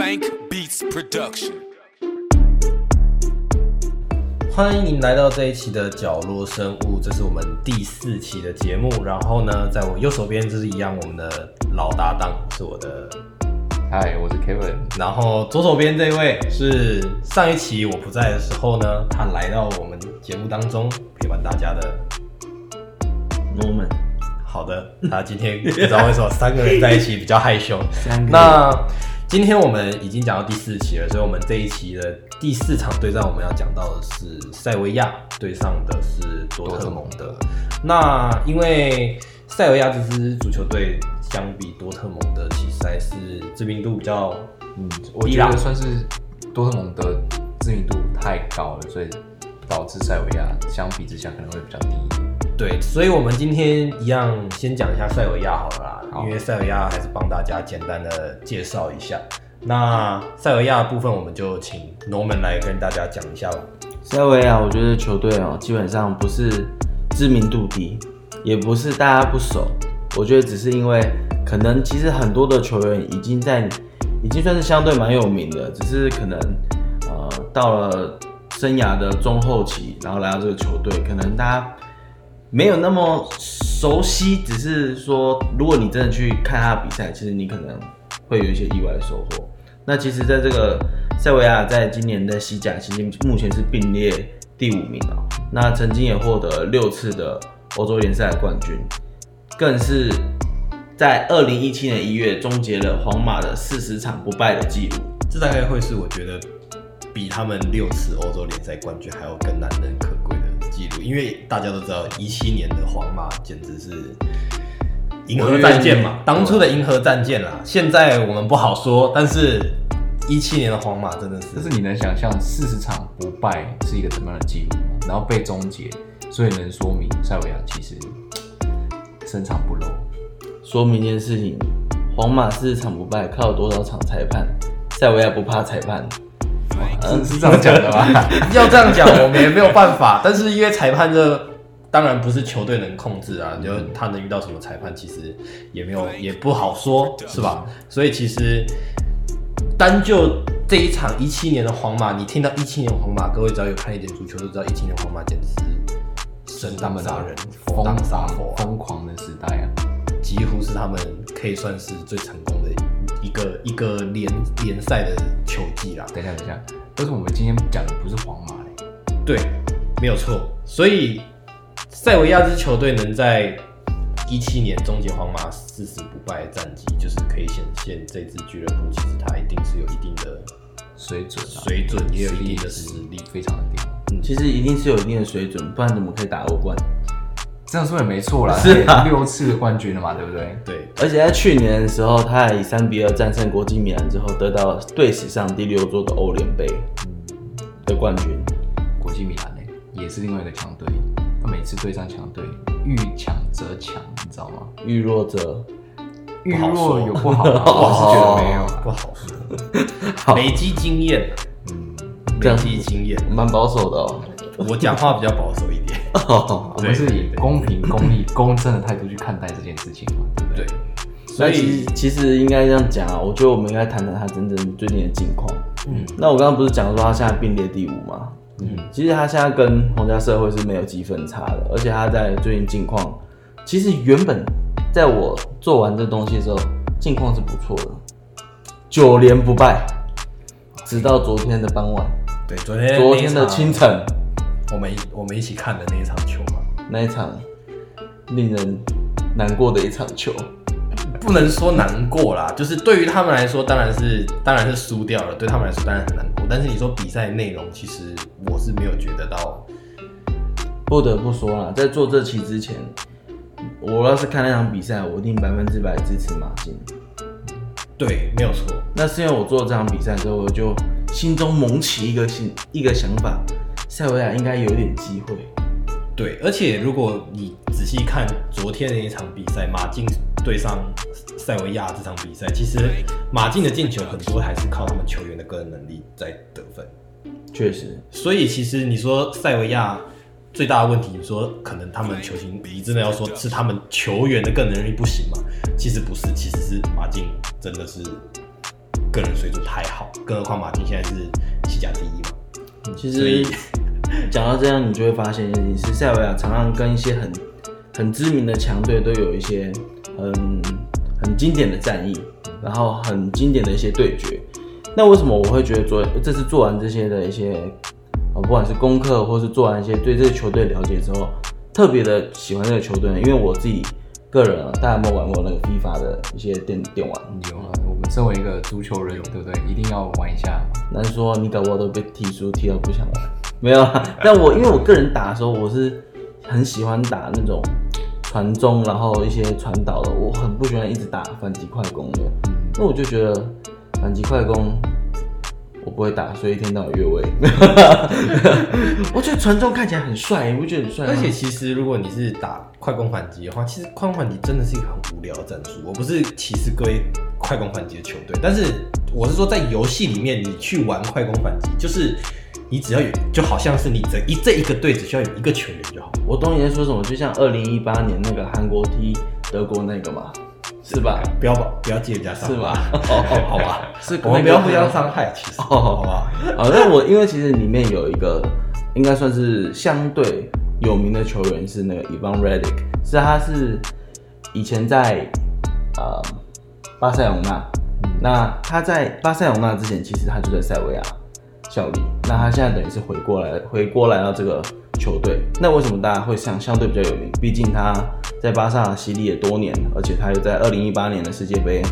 Blank Beats Production。欢迎来到这一期的角落生物，这是我们第四期的节目。然后呢，在我右手边就是一样，我们的老搭档是我的，嗨，我是 Kevin。然后左手边这位是上一期我不在的时候呢，他来到我们节目当中陪伴大家的 Norman，好的，他今天不知道为什么三个人在一起比较害羞。三个那今天我们已经讲到第四期了，所以我们这一期的第四场对战，我们要讲到的是塞维亚对上的是多特蒙德。那因为塞维亚这支足球队相比多特蒙德，其实还是知名度比较嗯，我觉得算是多特蒙德知名度太高了，所以导致塞维亚相比之下可能会比较低。对，所以我们今天一样先讲一下塞维亚好了啦，因为塞维亚还是帮大家简单的介绍一下。那塞维亚的部分，我们就请 Norman 来跟大家讲一下吧。塞维亚，我觉得球队哦，基本上不是知名度低，也不是大家不熟，我觉得只是因为可能其实很多的球员已经在，已经算是相对蛮有名的，只是可能呃到了生涯的中后期，然后来到这个球队，可能大家没有那么熟悉，只是说如果你真的去看他的比赛，其实你可能会有一些意外的收获。那其实，在这个塞维亚在今年的西甲，其实目前是并列第五名哦。那曾经也获得六次的欧洲联赛冠军，更是在二零一七年一月终结了皇马的四十场不败的记录。这大概会是我觉得比他们六次欧洲联赛冠军还要更难能可贵记录，因为大家都知道，一七年的皇马简直是银河战舰嘛，当初的银河战舰啦。现在我们不好说，但是一七年的皇马真的是但是你能想象四十场不败是一个怎么样的记录吗？然后被终结，所以能说明塞维亚其实深藏不露。说明一件事情：皇马四十场不败，靠多少场裁判？塞维亚不怕裁判。是是这样讲的吧？要这样讲，我们也没有办法。但是因为裁判这当然不是球队能控制啊，就他能遇到什么裁判，其实也没有也不好说，是吧？所以其实单就这一场一七年的皇马，你听到一七年皇马，各位只要有看一点足球，都知道一七年皇马简直是神当杀人，佛当杀佛啊，疯狂的时代啊！几乎是他们可以算是最成功的一个一个联联赛的球季啦。等一下，等一下，为什么我们今天讲的不是皇马嘞？对，没有错。所以塞维亚这支球队能在一七年终结皇马四十不败的战绩，就是可以显现这支俱乐部其实它一定是有一定的水准啊，水准，也有一定的实力。非常的屌。其实一定是有一定的水准，不然怎么可以打欧冠？这样说也没错啦，是六次的冠军了嘛，对不对？对，而且在去年的时候，他还以三比二战胜国际米兰之后，得到队史上第六座的欧联杯的冠军。国际米兰呢，也是另外一个强队，他每次对上强队，遇强则强，你知道吗？遇弱则，遇弱有不好吗？我是觉得没有啦。不 好说。累积经验，嗯，累这样积经验。蛮保守的哦。我讲话比较保守一点。我们是以公平、公义、公正的态度去看待这件事情嘛，对不对？对，所以实其实应该这样讲啊，我觉得我们应该谈谈他真正最近的近况。嗯那我刚刚不是讲说他现在并列第五吗？嗯，其实他现在跟皇家社会是没有积分差的，而且他在最近近况，其实原本在我做完这东西的时候，近况是不错的，九连不败，直到昨天的傍晚，对，昨天昨天的清，晨我们一我们一起看的那一场球嘛，那一场令人难过的一场球。不能说难过啦，就是对于他们来说，当然是当然是输掉了，对他们来说当然很难过。但是你说比赛内容，其实我是没有觉得到，不得不说啦，在做这期之前，我要是看那场比赛，我一定百分之百支持马竞。对，没有错，那是因为我做这场比赛之后，我就心中萌起一个心一个想法，塞维亚应该有点机会。对，而且如果你仔细看昨天的一场比赛，马竞对上塞维亚这场比赛，其实马竞的进球很多还是靠他们球员的个人能力在得分。确实，所以其实你说塞维亚最大的问题，你说可能他们球星，你真的要说是他们球员的个人能力不行吗？其实不是，其实是马竞真的是个人水准太好，更何况马竞现在是西甲第一嘛。其实 讲到这样，你就会发现一件事情是塞维亚常常跟一些很很知名的强队都有一些很很经典的战役，然后很经典的一些对决。那为什么我会觉得做这次做完这些的一些啊，不管是功课或是做完一些对这个球队了解之后，特别的喜欢这个球队呢？因为我自己个人啊，大家有没有玩过那个 FIFA 的一些电电玩？有啊，我们身为一个足球人，对不对？一定要玩一下。难说你搞不好都被踢输，踢到不想玩。没有啊，但我因为我个人打的时候，我是很喜欢打那种传中，然后一些传导的，我很不喜欢一直打反击快攻的。那我就觉得反击快攻我不会打，所以一天到晚越位。我觉得传中看起来很帅，你不觉得很帅吗？而且其实如果你是打快攻反击的话，其实快攻反击真的是一个很无聊的战术。我不是歧视各位快攻反击的球队，但是我是说在游戏里面你去玩快攻反击，就是你只要有，就好像是你这一这一个队只需要有一个球员就好。我懂你在说什么，就像二零一八年那个韩国踢德国那个嘛，是吧？不要把不要借人家伤害，是吧？哦，好吧，是我们不要互相伤害，其实，哦好吧。啊，那我因为其实里面有一个应该算是相对有名的球员是那个 Ivan Redick，是他是以前在呃巴塞隆纳，那他在巴塞隆纳之前其实他就在塞维亚效力，那他现在等于是回过来回过来到这个球队，那为什么大家会相相对比较有名？毕竟他在巴萨洗礼也多年，而且他又在二零一八年的世界杯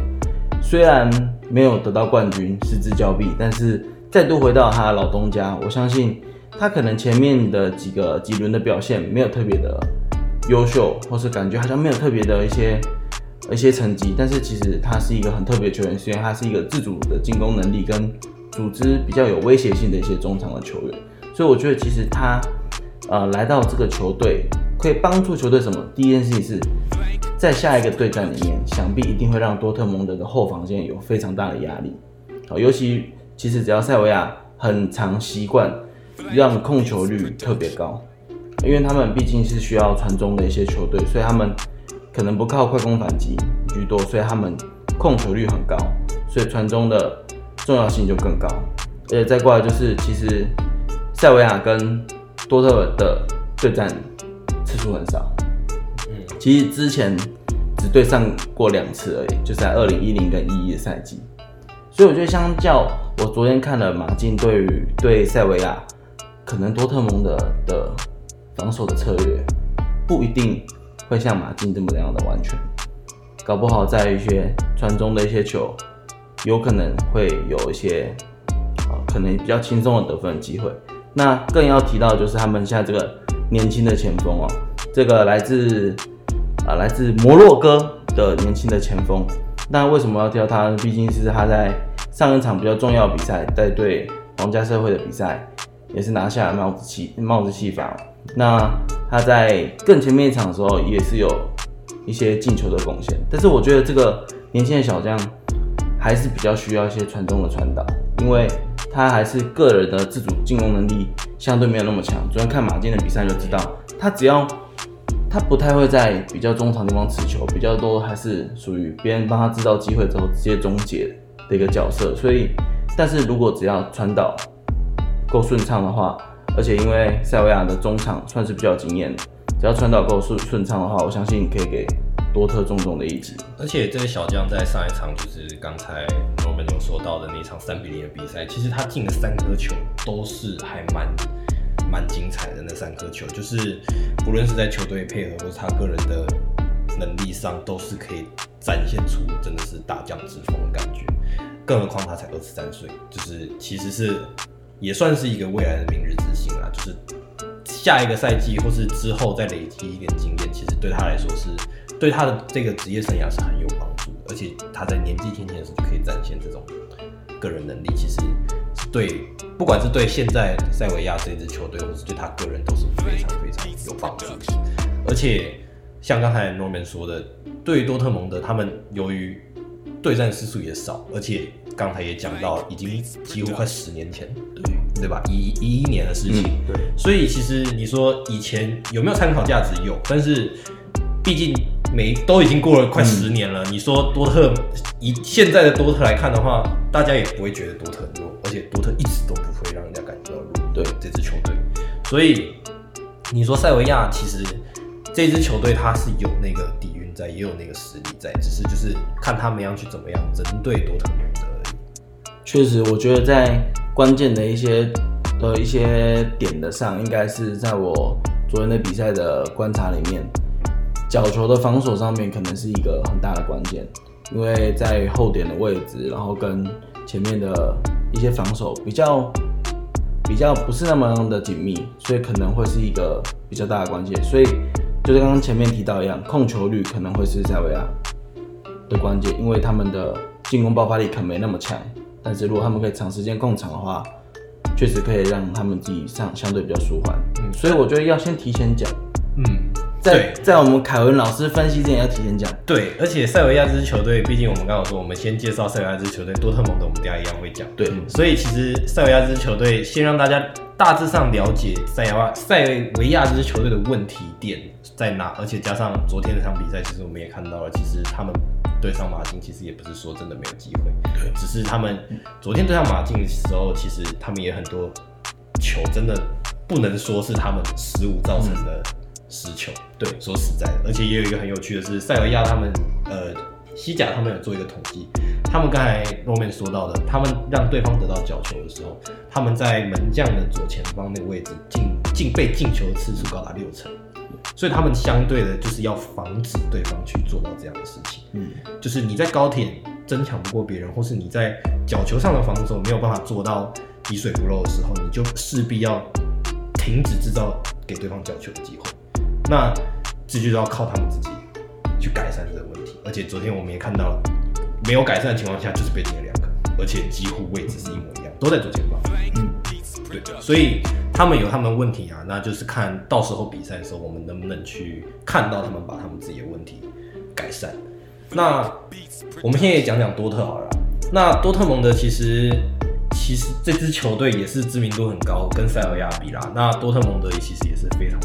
虽然没有得到冠军，失之交臂，但是再度回到他的老东家，我相信他可能前面的几个几轮的表现没有特别的优秀，或是感觉好像没有特别的一些一些成绩，但是其实他是一个很特别球员，虽然他是一个自主的进攻能力跟组织比较有威胁性的一些中场的球员，所以我觉得其实他呃来到这个球队可以帮助球队什么？第一件事情是。在下一个对战里面，想必一定会让多特蒙德的后防线有非常大的压力。好，尤其其实只要塞维亚很常习惯让控球率特别高，因为他们毕竟是需要传中的一些球队，所以他们可能不靠快攻反击居多，所以他们控球率很高，所以传中的重要性就更高。而且再过来就是，其实塞维亚跟多特的对战很少。其实之前只对上过两次而已，就是在二零一零跟一一的赛季。所以我觉得，相较我昨天看了马竞对于对塞维亚，可能多特蒙德的防守的策略不一定会像马竞这么样的完全，搞不好在一些传中的一些球，有可能会有一些啊，可能比较轻松的得分机会。那更要提到就是他们现在这个年轻的前锋哦，这个来自。啊，来自摩洛哥的年轻的前锋，那为什么要挑他？毕竟是他在上一场比较重要比赛，在对皇家社会的比赛，也是拿下了帽子戏帽子戏法。那他在更前面一场的时候，也是有一些进球的贡献。但是我觉得这个年轻的小将还是比较需要一些传中的传导，因为他还是个人的自主进攻能力相对没有那么强。昨天看马竞的比赛就知道，他只要他不太会在比较中场地方持球，比较多还是属于别人帮他制造机会之后直接终结的一个角色。所以，但是如果只要传导够顺畅的话，而且因为塞维亚的中场算是比较经验的，只要传导够顺顺畅的话，我相信可以给多特重重的一击。而且这个小将在上一场就是刚才我们有说到的那场三比零的比赛，其实他进了三颗球都是还蛮。蛮精彩的那三颗球，就是不论是在球队配合或是他个人的能力上，都是可以展现出真的是大将之风的感觉。更何况他才二十三岁，就是其实是也算是一个未来的明日之星啊。就是下一个赛季或是之后再累积一点经验，其实对他来说是对他的这个职业生涯是很有帮助的。而且他在年纪轻轻的时候就可以展现这种个人能力，其实。对，不管是对现在塞维亚这支球队，或是对他个人，都是非常非常有帮助。而且像刚才 Norman 说的，对于多特蒙德，他们由于对战次数也少，而且刚才也讲到，已经几乎快十年前，对对吧？一一一年的事情，对。所以其实你说以前有没有参考价值？有，但是毕竟每都已经过了快十年了。你说多特以现在的多特来看的话，大家也不会觉得多特而且多特一直都不会让人家感觉到弱。对这支球队，所以你说塞维亚其实这支球队它是有那个底蕴在，也有那个实力在，只是就是看他们要去怎么样针对多特蒙德而已。确实，我觉得在关键的一些的一些点的上，应该是在我昨天的比赛的观察里面，角球的防守上面可能是一个很大的关键，因为在后点的位置，然后跟前面的一些防守比较比较不是那么的紧密，所以可能会是一个比较大的关键。所以就是刚刚前面提到一样，控球率可能会是塞维亚的关键，因为他们的进攻爆发力可能没那么强，但是如果他们可以长时间控场的话，确实可以让他们自己上相对比较舒缓。嗯所以我觉得要先提前讲，嗯，在对。在我们凯文老师分析之前要提前讲。对，而且塞维亚这支球队，毕竟我们刚刚说，我们先介绍塞维亚这支球队，多特蒙德我们等一下一样会讲。对，所以其实塞维亚这支球队，先让大家大致上了解塞维亚塞维亚这支球队的问题点在哪，而且加上昨天那场比赛，其实我们也看到了，其实他们对上马竞，其实也不是说真的没有机会，对。只是他们昨天对上马竞的时候，其实他们也很多球真的不能说是他们失误造成的失球。对，说实在的，而且也有一个很有趣的是，塞维亚他们呃西甲他们有做一个统计，他们刚才后面说到的，他们让对方得到角球的时候，他们在门将的左前方那个位置进进被进球的次数高达六成，所以他们相对的就是要防止对方去做到这样的事情。嗯，就是你在高铁争抢不过别人，或是你在角球上的防守没有办法做到滴水不漏的时候，你就势必要停止制造给对方角球的机会。那这就是要靠他们自己去改善这个问题。而且昨天我们也看到了，没有改善的情况下，就是被进了两个，而且几乎位置是一模一样，都在左前方。嗯，对，所以他们有他们的问题啊，那就是看到时候比赛的时候，我们能不能去看到他们把他们自己的问题改善。那我们现在也讲讲多特好了。那多特蒙德其实其实这支球队也是知名度很高，跟塞尔亚比啦。那多特蒙德其实也是非常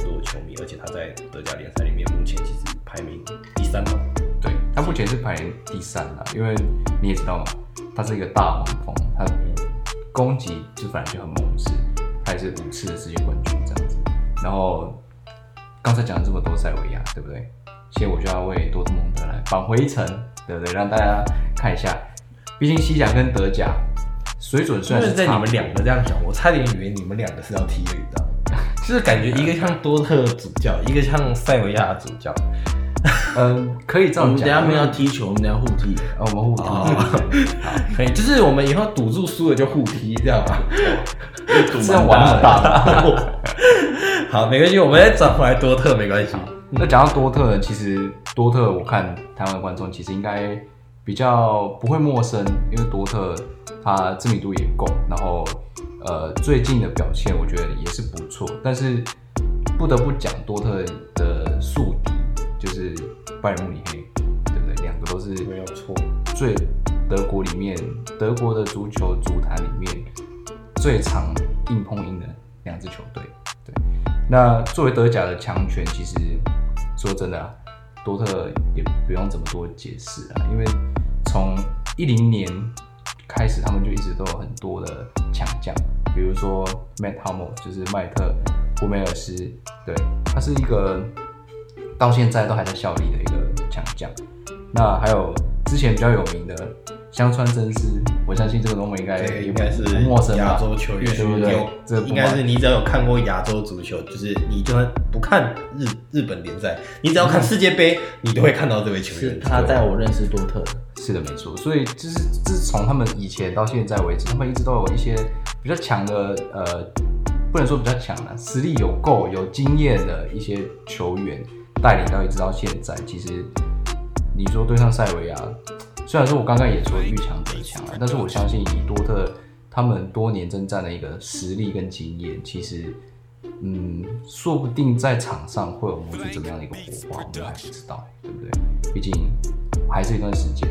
而且他在德甲联赛里面目前其实排名第三嘛。对他目前是排名第三啦，因为你也知道嘛，他是一个大黄蜂，他攻击就反正就很猛势，他也是五次的世界冠军这样子。然后刚才讲了这么多塞维亚，对不对？现在我就要为多特蒙德来返回一层，对不对？让大家看一下，毕竟西甲跟德甲水准虽然是在你们两个这样讲，我差点以为你们两个是要踢的，你知道吗？就是感觉一个像多特主教，一个像塞维亚主教。嗯，可以这我样讲。们等下没有要踢球，我们等下互踢。哦，我们互踢，好可以，就是我们以后赌注输了就互踢，这样吗？是要玩很大的。好，没关系，我们再转回来多特，没关系。那讲到多特呢，其实多特我看台湾的观众其实应该比较不会陌生，因为多特它知名度也够，然后呃最近的表现我觉得也是不错，但是不得不讲多特的宿敌就是拜仁慕尼黑，对不对？两个都是没有错，最德国里面德国的足球足坛里面最常硬碰硬的两支球队。对，那作为德甲的强权，其实说真的、啊，多特也不用怎么多解释啊，因为从一零年开始，他们就一直都有很多的强将，比如说 Matt Hummel，就是麦特胡梅尔斯，对，他是一个到现在都还在效力的一个强将。那还有之前比较有名的香川真司，我相信这个东西应该也应该是不陌生吧亚洲球员，对不对有这不应该是你只要有看过亚洲足球，就是你就算不看日日本联赛，你只要看世界杯，你都会看到这位球员。是他带我认识多特的。是的，没错。所以就是自从他们以前到现在为止，他们一直都有一些比较强的，呃，不能说比较强的，实力有够、有经验的一些球员带领到一直到现在。其实你说对上塞维亚，虽然说我刚刚也说遇强则强了，但是我相信以多特他们多年征战的一个实力跟经验，其实。嗯，说不定在场上会有磨出怎么样的一个火花，我们还不知道，对不对？毕竟还是一段时间。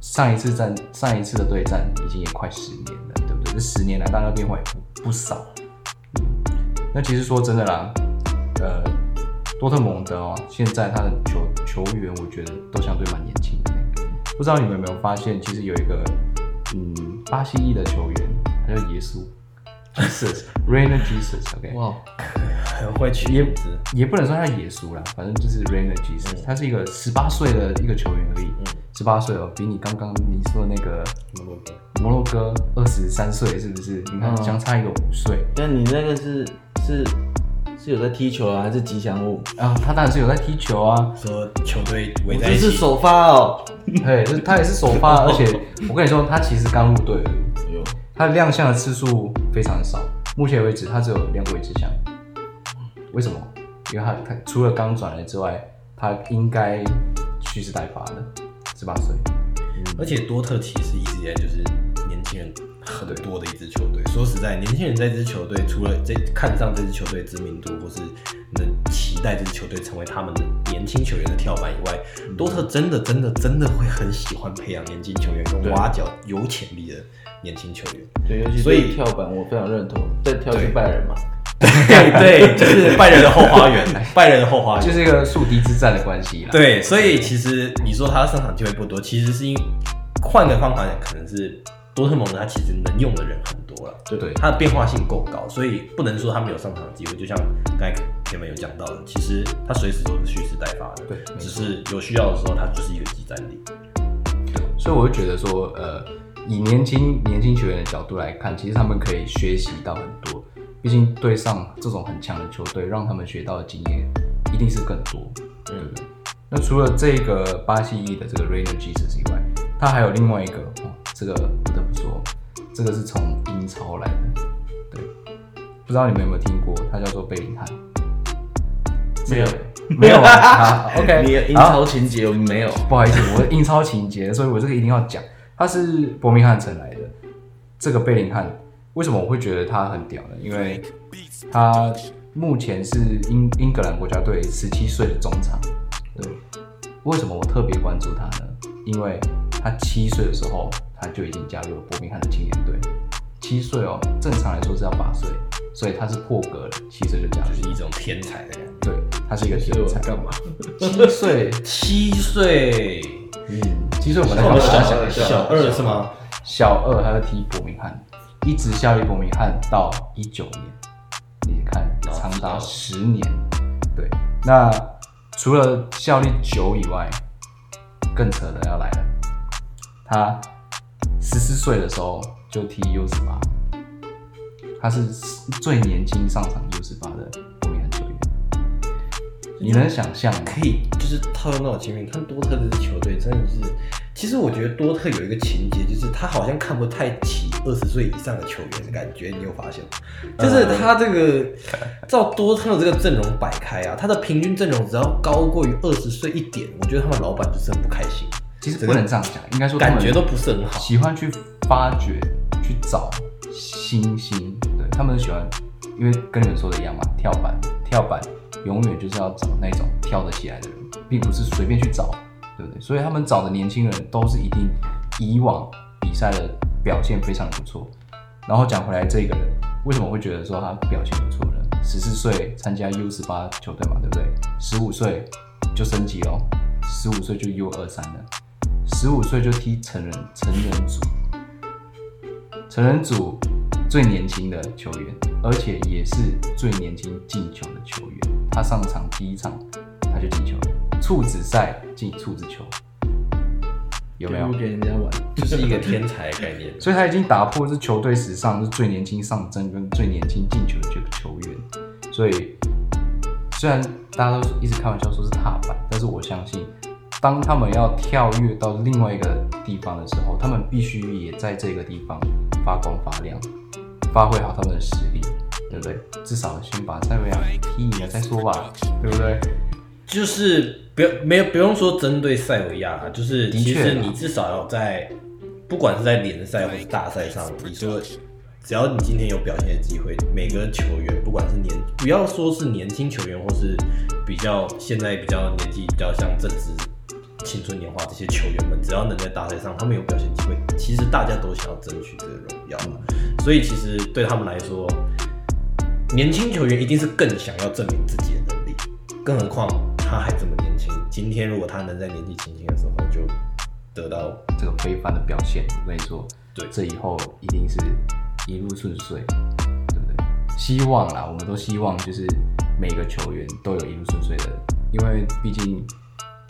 上一次战，上一次的对战已经也快十年了，对不对？这十年来，大家变化也不不少。嗯，那其实说真的啦，呃，多多特蒙德哦，现在他的球球员，我觉得都相对蛮年轻的。不知道你们有没有发现，其实有一个嗯巴西裔的球员，他叫耶稣，Jesus，Rainer Jesus，OK，、哇，很会取也名字，也不能说他耶稣啦，反正就是 Rainer Jesus，、他是一个十八岁的一个球员而已，十八岁哦，比你刚刚你说的那个摩洛哥。摩洛哥二十三岁，是不是？你看嗯。相差一个五岁。但你那个是是是有在踢球啊，还是吉祥物？啊，他当然是有在踢球啊，说球队围我在一起，这是首发哦。对，就是他也是首发，而且我跟你说，他其实刚入队他亮相的次数非常少，目前为止他只有两位之相。为什么？因为他他除了刚转来之外，他应该蓄势待发的，十八岁。而且多特其实一直以来就是年轻人很多的一支球队。说实在，年轻人在这支球队，除了这看上这支球队知名度，或是能期待这支球队成为他们的年轻球员的跳板以外，多特真的真的真的会很喜欢培养年轻球员，跟挖角有潜力的年轻球员。对，尤其所以跳板我非常认同，再跳去拜仁嘛，对对，就是拜仁的后花园，拜仁的后花园就是一个宿敌之战的关系啦。对，所以其实你说他上场机会不多，其实是因换个方法讲，可能是多特蒙德他其实能用的人很多了，对对他的变化性够高，所以不能说他没有上场的机会。就像刚才 Kevin 有讲到的，其实他随时都是蓄势待发的，对只是有需要的时候他就是一个集战力。所以我会觉得说，呃，以年轻年轻球员的角度来看，其实他们可以学习到很多。毕竟对上这种很强的球队，让他们学到的经验一定是更多，对不对？那除了这个巴西裔的这个 Rainer Jesus 以外，他还有另外一个，哦、这个不得不说，这个是从英超来的，对，不知道你们有没有听过，他叫做贝林汉。没有，没有啊 好，OK，你的英超情节我们没有。不好意思，我的英超情节，所以我这个一定要讲。他是伯明翰城来的，这个贝林汉，为什么我会觉得他很屌呢？因为他目前是英英格兰国家队十七岁的中场。对，为什么我特别关注他呢？因为他七岁的时候他就已经加入了伯明翰的青年队。七岁哦，正常来说是要八岁，所以他是破格了，七岁就加入就。是一种天才的感觉。对，他是一个天才。干嘛？七岁，七岁，嗯，七岁我们在我们干嘛？小小小二是吗？小二他在踢伯明翰，一直效力伯明翰到一九年，你看长达十年。对，那除了效力久以外，更扯的要来了，他十四岁的时候就踢 U 十八，他是最年轻上场 U 十八的伯明翰球员。你能想象吗？可以，就是套用到我前面，看多特这支球队真的是，其实我觉得多特有一个情节，就是他好像看不太起二十岁以上的球员的感觉，你有发现吗？就是他这个照多特的这个阵容摆开啊，他的平均阵容只要高过于二十岁一点，我觉得他们老板就是很不开心，其实不能这样讲，应该说感觉都不是很好。喜欢去发掘、去找新星，对他们喜欢，因为跟你们说的一样嘛，跳板，跳板永远就是要找那种跳得起来的人，并不是随便去找，对不对？所以他们找的年轻人都是一定以往比赛的表现非常不错。然后讲回来，这个人为什么会觉得说他表现不错呢？十四岁参加 U 十八球队嘛，对不对？十五岁就升级了，十五岁就 U 二三了，十五岁就踢成人成人组，成人组最年轻的球员，而且也是最年轻进球的球员。他上场第一场他就进球了，处子赛进处子球，有没有不？给人家玩？就是一个天才的概念。所以他已经打破是球队史上是最年轻上阵跟最年轻进球的这个球员。所以虽然大家都一直开玩笑说是踏板，但是我相信，当他们要跳跃到另外一个地方的时候，他们必须也在这个地方发光发亮，发挥好他们的实力，对不对？至少先把塞维亚踢赢了再说吧，对不对？就是不要没有不用说针对塞维亚啦，就是其实你至少要在不管是在联赛或是大赛上，你说只要你今天有表现的机会，每个球员不管是年不要说是年轻球员，或是比较现在比较年纪比较像正值青春年华这些球员们，只要能在大赛上他们有表现机会，其实大家都想要争取这个荣耀嘛。所以其实对他们来说，年轻球员一定是更想要证明自己的能力。更何况他还这么年轻。今天如果他能在年纪轻轻的时候就得到这个非凡的表现，我跟你说，对这以后一定是一路顺遂，对不对？希望啦，我们都希望就是每个球员都有一路顺遂的，因为毕竟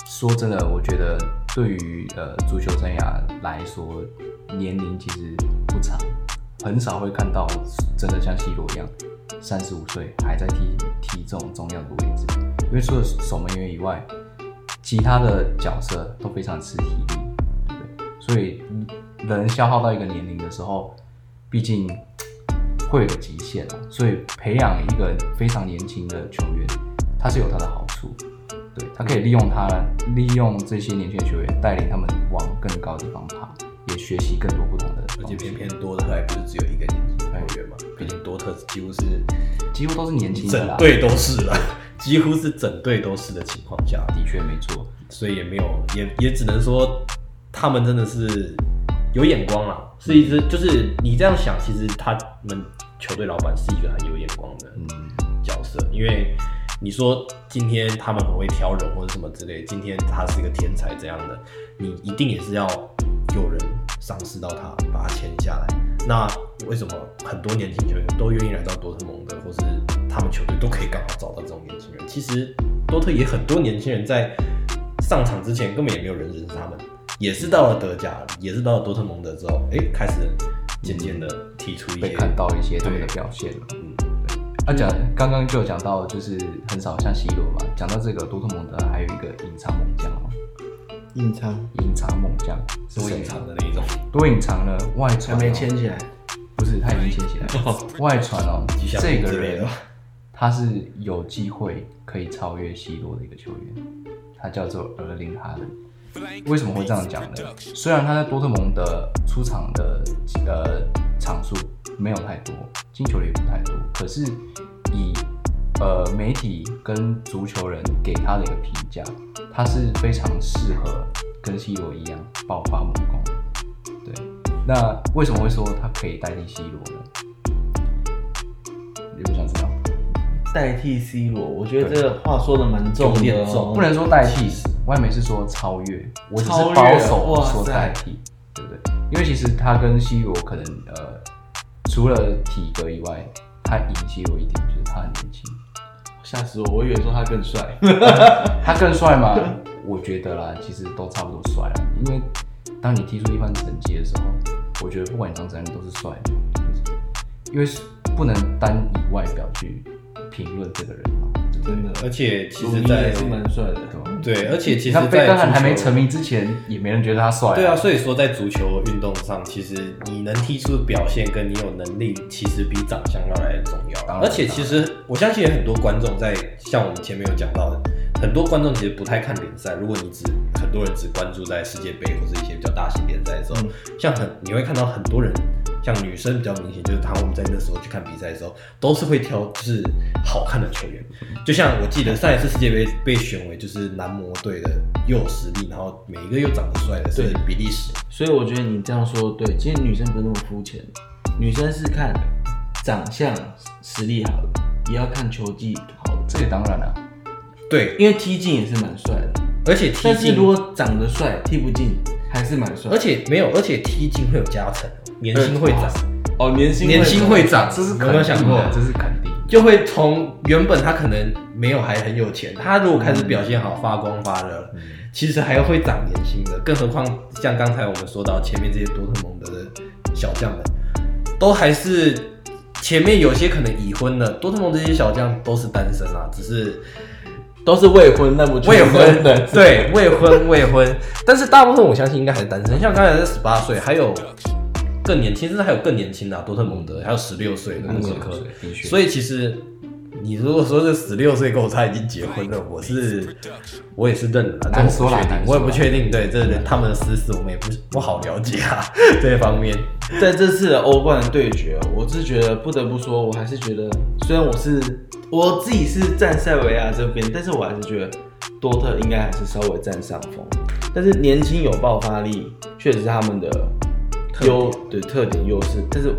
说真的，我觉得对于呃足球生涯来说，年龄其实不长，很少会看到真的像 C 罗一样，三十五岁还在踢踢这种重要的位置，因为除了守门员以外，其他的角色都非常吃体力，对不对？所以人消耗到一个年龄的时候，毕竟会有极限啊。所以培养一个非常年轻的球员，他是有他的好，对他可以利用他利用这些年轻的球员，带领他们往更高的地方爬，也学习更多不同的而且，偏偏多特还不是只有一个年轻球员嘛，毕竟多特几乎是几乎都是年轻的啦。整队都是了，几乎是整队都是的情况下，的确没错，所以也没有，也也只能说他们真的是有眼光啦，是一支就是你这样想，其实他们球队老板是一个很有眼光的嗯，角色，因为你说今天他们很会挑人或者什么之类，今天他是一个天才这样的，你一定也是要有人赏识到他，把他签下来。那为什么很多年轻球员都愿意来到多特蒙德，或是他们球队都可以刚好找到这种年轻人？其实多特也很多年轻人在上场之前根本也没有人认识他们，也是到了德甲，也是到了多特蒙德之后，哎、开始渐渐的提出一些被看到一些他们的表现了。嗯啊，讲刚刚就有讲到，就是很少像 C 罗嘛。讲到这个多特蒙德，还有一个隐藏猛将哦，隐藏隐藏猛将多隐？藏的那一种，多隐藏呢？外还传、哦、没牵起来，不是，他已经牵起来了。外传哦这个人他是有机会可以超越 C 罗的一个球员，他叫做厄林哈伦。为什么会这样讲呢？虽然他在多特蒙德出场的呃场数没有太多，进球也不太多，可是以呃媒体跟足球人给他的一个评价，他是非常适合跟 C 罗一样爆发猛攻。对，那为什么会说他可以代替 C 罗呢？你不想知道？代替 C 罗，我觉得这个话说的蛮重的、不能说代替，外媒是说超越，我只是保守哇说代替，对不对？因为其实他跟 C 罗可能呃，除了体格以外，他引起我一点就是他很年轻，吓死我！我以为说他更帅，他更帅吗？我觉得啦，其实都差不多帅啦，因为当你踢出一番成绩的时候，我觉得不管你长怎样都是帅的，因为不能单以外表去评论这个人真的。而且其实在也是蛮帅的，对对，而且其实你看贝在足克汉还没成名之前，也没人觉得他帅、对啊，，所以说在足球运动上，其实你能踢出的表现跟你有能力，其实比长相要来的重要。而且其实我相信有很多观众在像我们前面有讲到的，很多观众其实不太看联赛。如果你只很多人只关注在世界杯或者一些比较大型联赛的时候，嗯像很你会看到很多人，像女生比较明显，就是他们在那时候去看比赛的时候，都是会挑就是好看的球员。就像我记得上一次世界杯被选为就是男模队的又有实力，然后每一个又长得帅的是对比利时。所以我觉得你这样说对。其实女生不是那么肤浅，女生是看长相实力好的，也要看球技好的，这个当然了、对，因为踢进也是蛮帅的。而且踢进，但是如果长得帅，踢不进还是蛮帅。而且没有，而且踢进会有加成，年薪会涨，哦，年薪年薪会涨，这是有没有想过？这是肯定。就会从原本他可能没有还很有钱，他如果开始表现好，发光发热，其实还会涨年薪的。更何况像刚才我们说到前面这些多特蒙德的小将们，都还是前面有些可能已婚的，多特蒙德这些小将都是单身啊，只是都是未婚，那不未婚的，对，未婚未婚，但是大部分我相信应该还是单身。像刚才是十八岁，还有更年轻，甚至还有更年轻的、啊、多特蒙德，还有十六岁的穆斯科。所以其实你如果说是十六岁跟我他已经结婚了，我是我也是认了，难说啦我不确定我也不确定。对，这人他们的私事我们也不不好了解啊，这方面。在这次的欧冠的对决，我是觉得不得不说，我还是觉得，虽然我是我自己是站塞维亚这边，但是我还是觉得多特应该还是稍微占上风。但是年轻有爆发力，确实是他们的优对特点优势。但是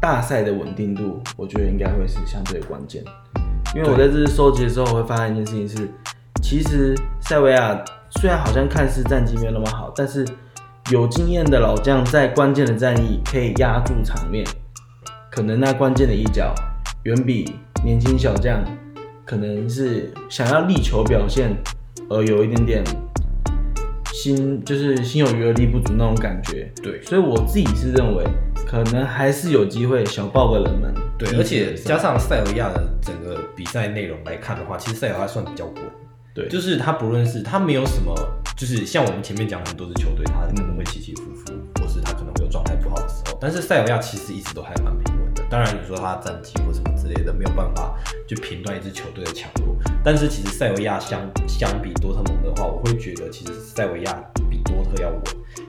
大赛的稳定度，我觉得应该会是相对关键。因为我在这次收集的时候，我会发现一件事情是，其实塞维亚虽然好像看似战绩没有那么好，但是有经验的老将在关键的战役可以压住场面，可能那关键的一脚远比年轻小将可能是想要力求表现而有一点点心就是心有余而力不足那种感觉。对所以我自己是认为，可能还是有机会小爆个冷门。对，而且加上塞尔维亚的整个比赛内容来看的话，其实塞尔维亚算比较稳。对就是他不论是他没有什么，就是像我们前面讲很多支球队，他可能会起起伏伏，或是他可能会有状态不好的时候。但是塞尔维亚其实一直都还蛮平稳的。当然你说他的战绩或什么之类的，没有办法去评断一支球队的强弱。但是其实塞尔维亚相相比多特蒙的话，我会觉得其实塞尔维亚比多特要稳，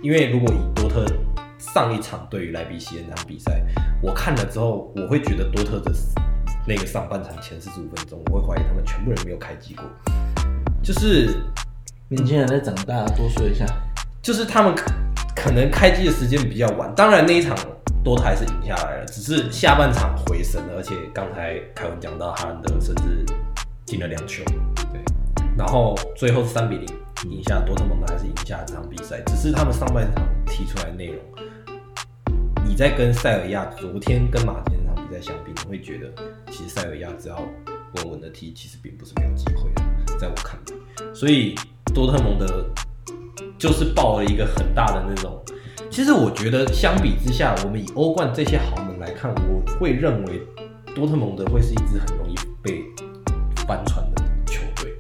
因为如果以多特上一场对于莱比锡那场比赛，我看了之后，我会觉得多特的那个上半场前四十五分钟，我会怀疑他们全部人没有开机过，就是年轻人在长大，多说一下。就是他们可能开机的时间比较晚，当然那一场多特还是赢下来了，只是下半场回神了，而且刚才凯文讲到哈兰德甚至进了两球，对，然后最后三比零赢下多特蒙德，还是赢下这场比赛，只是他们上半场踢出来内容，你在跟塞尔亚昨天跟马竞那场比赛相比，你会觉得其实塞尔亚只要稳稳的踢，其实并不是没有机会的，在我看来，所以多特蒙德就是抱了一个很大的那种。其实我觉得相比之下，我们以欧冠这些豪门来看，我会认为多特蒙德会是一支很容易被翻船的球队。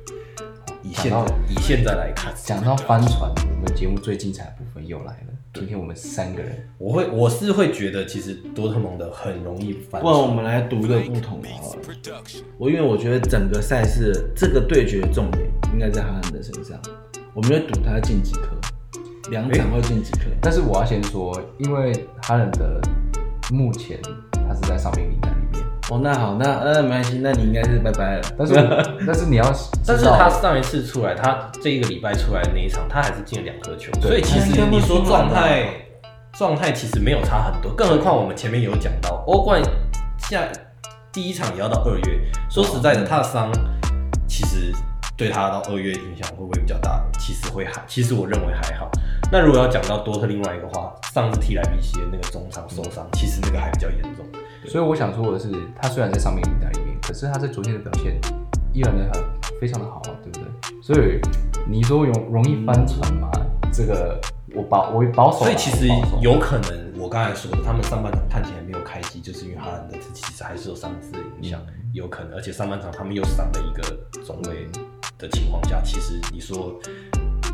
以现在以现在来看，讲到翻船，我们节目最精彩的部分又来了。今天我们三个人，我会我是会觉得，其实多特蒙德很容易翻不然我。们来读一个不同的好了。我因为我觉得整个赛事这个对决的重点应该在哈兰德身上，我们就赌他进几颗，两场会进几颗。但是我要先说，因为哈兰德目前他是在伤病名单里面，哦，那好，那呃没关系，那你应该是拜拜了。但是 但是你要但是他上一次出来，他这一个礼拜出来的那一场，他还是进了两颗球，所以其实你说状态状态其实没有差很多，更何况我们前面有讲到欧冠下第一场也要到二月，说实在的，他的伤其实对他到二月影响会不会比较大？其实会还，其实我认为还好。那如果要讲到多特另外一个话，上次踢莱比锡的那个中场受伤，其实那个还比较严重。所以我想说的是，他虽然在上面名单里面，可是他在昨天的表现依然的很非常的好啊，对不对？所以你说容容易翻船吗？这个我保我保守啊，所以其实有可能，我刚才说的，他们上半场看起来没有开机，就是因为哈兰德其实还是有伤势的影响，有可能。而且上半场他们又伤了一个中卫的情况下，其实你说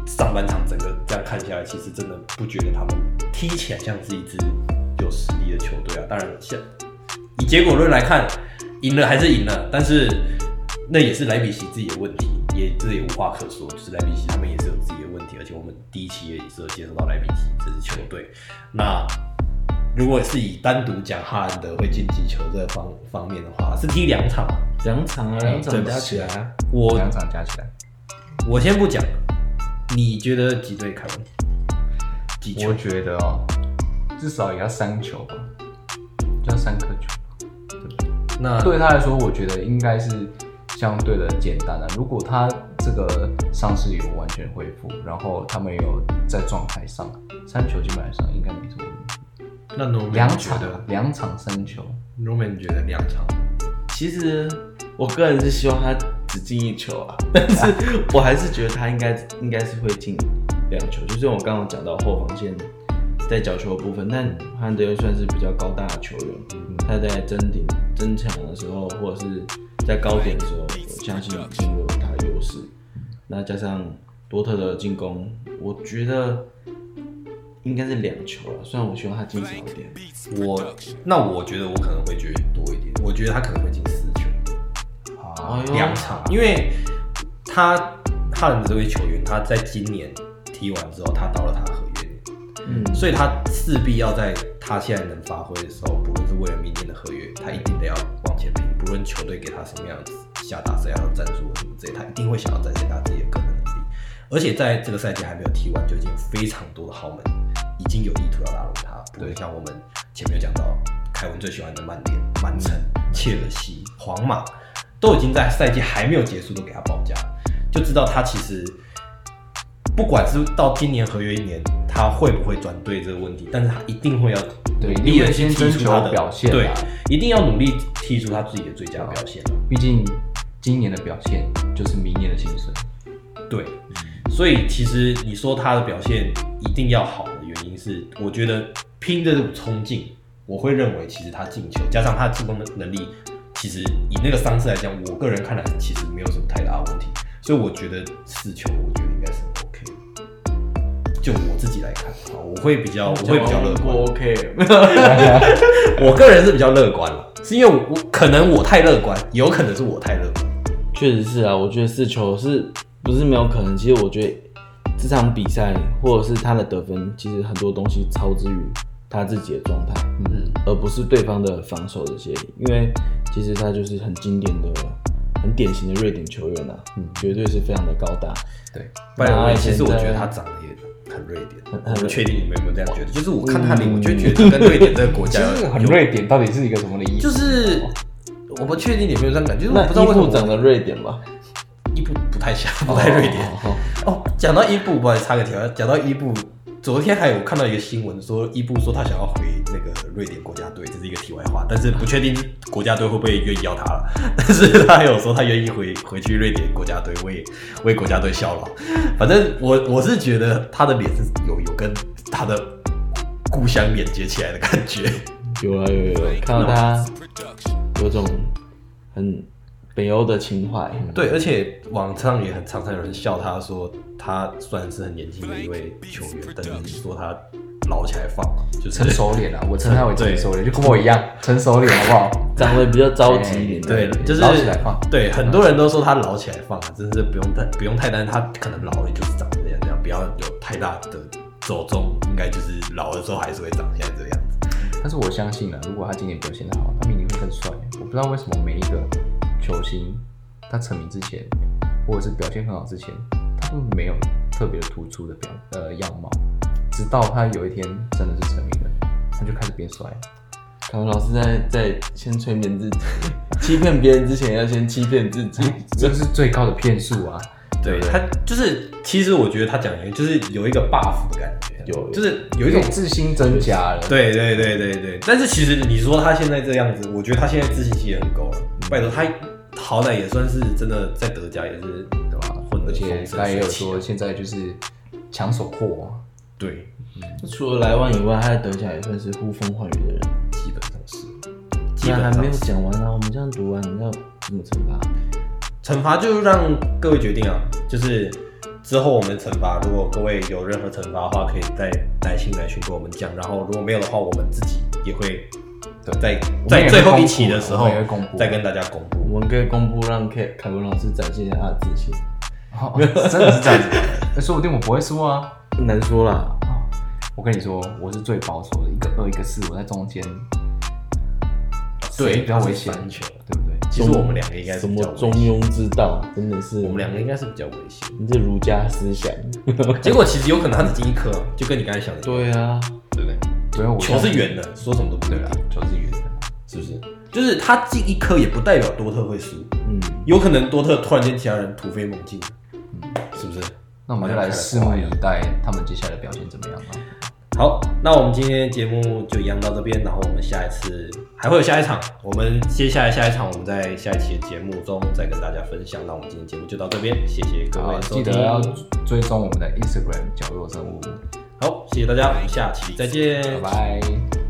上半场整个这样看下来，其实真的不觉得他们踢起来像是一支有实力的球队啊。当然，像以结果论来看，赢了还是赢了，但是那也是莱比锡自己的问题，也这也无话可说，就是莱比锡他们也是有自己的问题，而且我们第一期也是有介绍到莱比锡这支球队。那如果是以单独讲哈兰德会进击球这个方方面的话，是踢两场，两场啊，两场加起来啊，我两场加起来，我先不讲，你觉得几队凯文？几球我？觉得哦，至少也要三球吧，就要三颗球。那对他来说，我觉得应该是相对的简单的、如果他这个伤势有完全恢复，然后他们有在状态上，三球基本上应该没什么问题。那两场觉得两场三球，Norman 觉得两场，其实我个人是希望他只进一球啊，但是我还是觉得他应该应该是会进两球。就是我刚刚讲到后防线在角球的部分，但汉德又算是比较高大的球员，他在争顶争抢的时候，或者是在高点的时候，我相信一定会有他的优势。那加上多特的进攻，我觉得应该是两球了，虽然我希望他进少一点。我那我觉得我可能会觉得多一点，我觉得他可能会进四球。两场，因为他哈兰德这位球员，他在今年踢完之后，他到了他所以他势必要在他现在能发挥的时候，不论是为了明年的合约，他一定得要往前拼，不论球队给他什么样子下达怎样的战术什么之类，他一定会想要展现他自己的个人能力。而且在这个赛季还没有踢完，就已经非常多的豪门已经有意图要拉拢他，不论像我们前面讲到，凯文最喜欢的曼联、曼城、切尔西、皇马。都已经在赛季还没有结束都给他报价，就知道他其实不管是到今年合约一年，他会不会转队这个问题，但是他一定会要对努力的去一定会先踢出他的表现啊对，一定要努力踢出他自己的最佳表现。毕竟今年的表现就是明年的薪水。对，所以其实你说他的表现一定要好的原因是，我觉得拼的这种冲劲，我会认为其实他进球加上他的进攻的能力，其实以那个伤势来讲，我个人看来其实没有什么太大的问题，所以我觉得四球，我觉得。就我自己来看啊，我会比较，我会比较乐观。不 OK，我个人是比较乐观了，是因为我我可能我太乐观，有可能是我太乐观。确实是啊，我觉得四球是不是没有可能？其实我觉得这场比赛或者是他的得分，其实很多东西超之于他自己的状态，嗯，而不是对方的防守这些。因为其实他就是很经典的、很典型的瑞典球员啊，嗯，绝对是非常的高大。对，拜仁那其实我觉得他长得也很瑞典，很我不确定你们有没有这样觉得。就是我看他脸，我就觉得他跟瑞典这个国家就是很有，瑞典，到底是一个什么的意思？就是我不确定你有没有这样感觉，就是我不知道为什么长得瑞典吧？伊布不太像，不太瑞典。哦哦，讲到伊布，不好意思插个条，讲到伊布，昨天还有看到一个新闻说，伊布说他想要回那个瑞典国家队，这是一个题外话，但是不确定国家队会不会愿意要 他了。但是他有说他愿意回回去瑞典国家队为为国家队效劳。反正我我是觉得他的脸是有有跟他的故乡连接起来的感觉。有啊有有有，看到他有种很北欧的情怀。对，而且网上也很常常有人笑他说，他虽然是很年轻的一位球员，但是说他老起来放，就是成熟脸啊，我称他为成熟脸，就跟我一样，成熟脸好不好？长得比较着急一点，对，就是老起来放对，很多人都说他老起来放啊，真是不用太不用太担心，他可能老了就是长这样这样，不要有太大的走中，应该就是老的时候还是会长现在这个样子。但是我相信啊，如果他今年表现的好，他明年会更帅。我不知道为什么每一个球星他成名之前，或者是表现很好之前，他都没有特别突出的表呃样貌，直到他有一天真的是成名了，他就开始变帅。凯文老师在在先催眠自己，欺骗别人之前要先欺骗自己。这是最高的骗术啊！对他就是，其实我觉得他讲的就是有一个 buff 的感觉，有就是有有一种一种自信增加了。对对对对对，但是其实你说他现在这样子，我觉得他现在自信心也很够了。拜托，他好歹也算是真的在德甲也是对吧？混而且他也有说，现在就是抢手货、啊，对，除了莱万以外，他在德甲也算是呼风唤雨的人。基本上是，既然还没有讲完啊，我们这样读完，你要怎么惩罚？惩罚就让各位决定啊，就是之后我们惩罚，如果各位有任何惩罚的话，可以再来信来群跟我们讲，然后如果没有的话，我们自己也会在在最后一公布期的时候也会公布再跟大家公布。我们可以公布让凯凯文老师展现一下他的自信。哦真的是这样子的。那说不定我不会输啊！难说啦，我跟你说，我是最保守的，一个二一个四，我在中间，对，比较危险。对不对？其实我们两个应该什么中，庸之道，真的是我们两个应该是比较危险。你这儒家思想。结果其实有可能他只进一颗，就跟你刚才想的，对啊，对不对？球是圆的，说什么都不对对啊啦，，球是圆的。是不是？就是他进一颗也不代表多特会输，嗯，有可能多特突然间其他人突飞猛进，是不是？那我们就来拭目以待他们接下来的表现怎么样啊？好，那我们今天节目就一样到这边，然后我们下一次还会有下一场，我们接下来下一场我们在下一期的节目中再跟大家分享。那我们今天节目就到这边，谢谢各位，收听。记得要追踪我们的 Instagram 角落生物，好，谢谢大家，我们下期再见，拜拜。